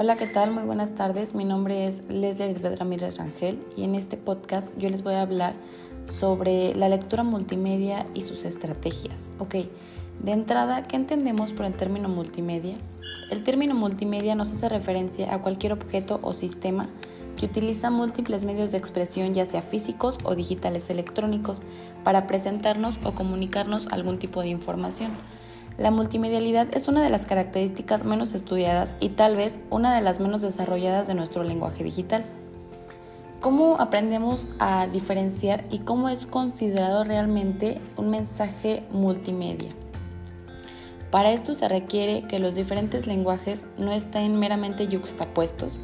Hola, ¿qué tal? Muy buenas tardes. Mi nombre es Leslie Elizabeth Ramírez Rangel y en este podcast yo les voy a hablar sobre la lectura multimedia y sus estrategias. Ok, de entrada, ¿qué entendemos por el término multimedia? El término multimedia nos hace referencia a cualquier objeto o sistema que utiliza múltiples medios de expresión, ya sea físicos o digitales electrónicos, para presentarnos o comunicarnos algún tipo de información. La multimedialidad es una de las características menos estudiadas y tal vez una de las menos desarrolladas de nuestro lenguaje digital. ¿Cómo aprendemos a diferenciar y cómo es considerado realmente un mensaje multimedia? Para esto se requiere que los diferentes lenguajes no estén meramente yuxtapuestos,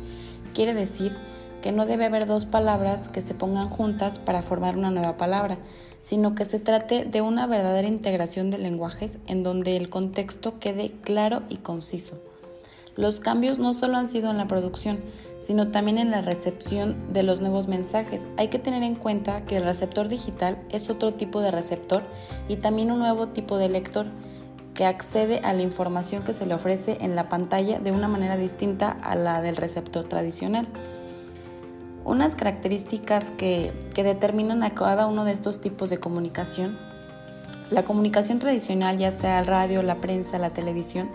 quiere decir que no debe haber dos palabras que se pongan juntas para formar una nueva palabra, sino que se trate de una verdadera integración de lenguajes en donde el contexto quede claro y conciso. Los cambios no solo han sido en la producción, sino también en la recepción de los nuevos mensajes. Hay que tener en cuenta que el receptor digital es otro tipo de receptor y también un nuevo tipo de lector que accede a la información que se le ofrece en la pantalla de una manera distinta a la del receptor tradicional. Unas características que, determinan a cada uno de estos tipos de comunicación. La comunicación tradicional, ya sea el radio, la prensa, la televisión,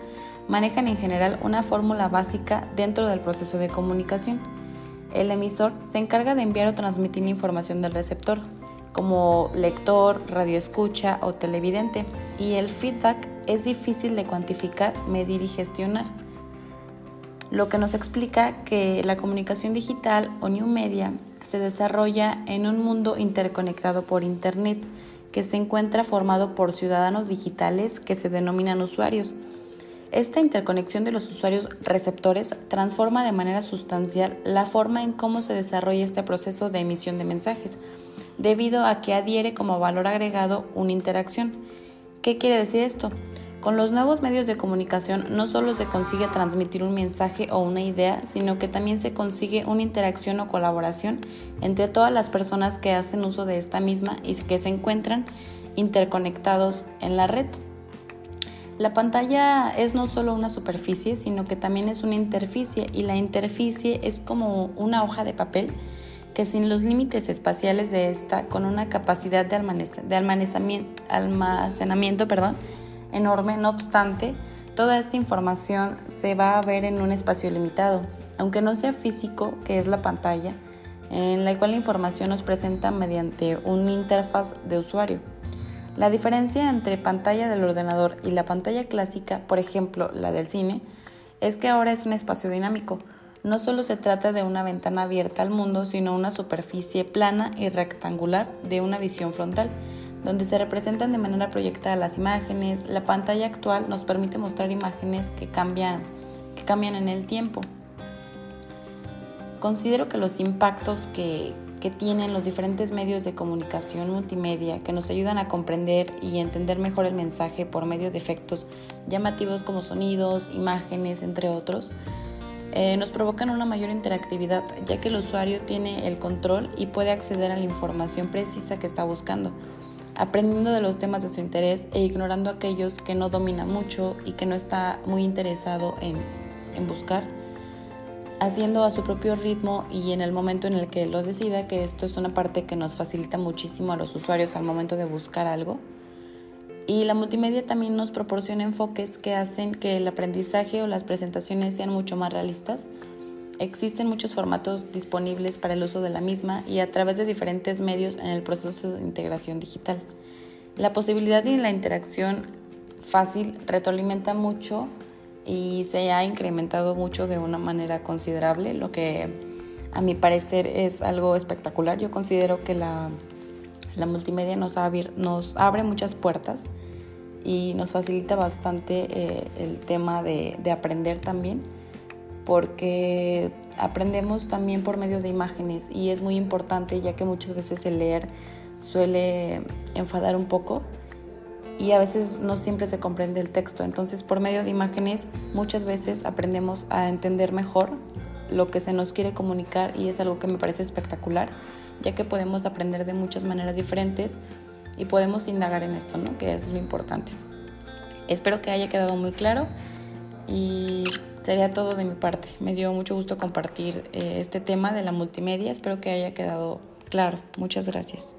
manejan en general una fórmula básica dentro del proceso de comunicación. El emisor se encarga de enviar o transmitir información del receptor, como lector, radioescucha o televidente, y el feedback es difícil de cuantificar, medir y gestionar lo que nos explica que la comunicación digital o new media se desarrolla en un mundo interconectado por Internet que se encuentra formado por ciudadanos digitales que se denominan usuarios. Esta interconexión de los usuarios receptores transforma de manera sustancial la forma en cómo se desarrolla este proceso de emisión de mensajes, debido a que adhiere como valor agregado una interacción. ¿Qué quiere decir esto? Con los nuevos medios de comunicación no solo se consigue transmitir un mensaje o una idea, sino que también se consigue una interacción o colaboración entre todas las personas que hacen uso de esta misma y que se encuentran interconectados en la red. La pantalla es no solo una superficie, sino que también es una interficie y la interficie es como una hoja de papel que sin los límites espaciales de esta, con una capacidad de, almacenamiento, perdón, enorme, no obstante, toda esta información se va a ver en un espacio limitado, aunque no sea físico, que es la pantalla, en la cual la información nos presenta mediante una interfaz de usuario. La diferencia entre pantalla del ordenador y la pantalla clásica, por ejemplo la del cine, es que ahora es un espacio dinámico. No solo se trata de una ventana abierta al mundo, sino una superficie plana y rectangular de una visión frontal donde se representan de manera proyectada las imágenes. La pantalla actual nos permite mostrar imágenes que cambian, que cambian en el tiempo. Considero que los impactos que, tienen los diferentes medios de comunicación multimedia que nos ayudan a comprender y entender mejor el mensaje por medio de efectos llamativos como sonidos, imágenes, entre otros, eh, nos provocan una mayor interactividad ya que el usuario tiene el control y puede acceder a la información precisa que está buscando aprendiendo de los temas de su interés e ignorando aquellos que no domina mucho y que no está muy interesado en, en buscar, haciendo a su propio ritmo y en el momento en el que lo decida, que esto es una parte que nos facilita muchísimo a los usuarios al momento de buscar algo. Y la multimedia también nos proporciona enfoques que hacen que el aprendizaje o las presentaciones sean mucho más realistas Existen muchos formatos disponibles para el uso de la misma y a través de diferentes medios en el proceso de integración digital. La posibilidad de la interacción fácil retroalimenta mucho y se ha incrementado mucho de una manera considerable, lo que a mi parecer es algo espectacular. Yo considero que la, multimedia nos, abre muchas puertas y nos facilita bastante eh, el tema de aprender también porque aprendemos también por medio de imágenes y es muy importante ya que muchas veces el leer suele enfadar un poco y a veces no siempre se comprende el texto. Entonces por medio de imágenes muchas veces aprendemos a entender mejor lo que se nos quiere comunicar y es algo que me parece espectacular ya que podemos aprender de muchas maneras diferentes y podemos indagar en esto, ¿no? Que es lo importante. Espero que haya quedado muy claro y sería todo de mi parte. Me dio mucho gusto compartir eh, este tema de la multimedia. Espero que haya quedado claro. Muchas gracias.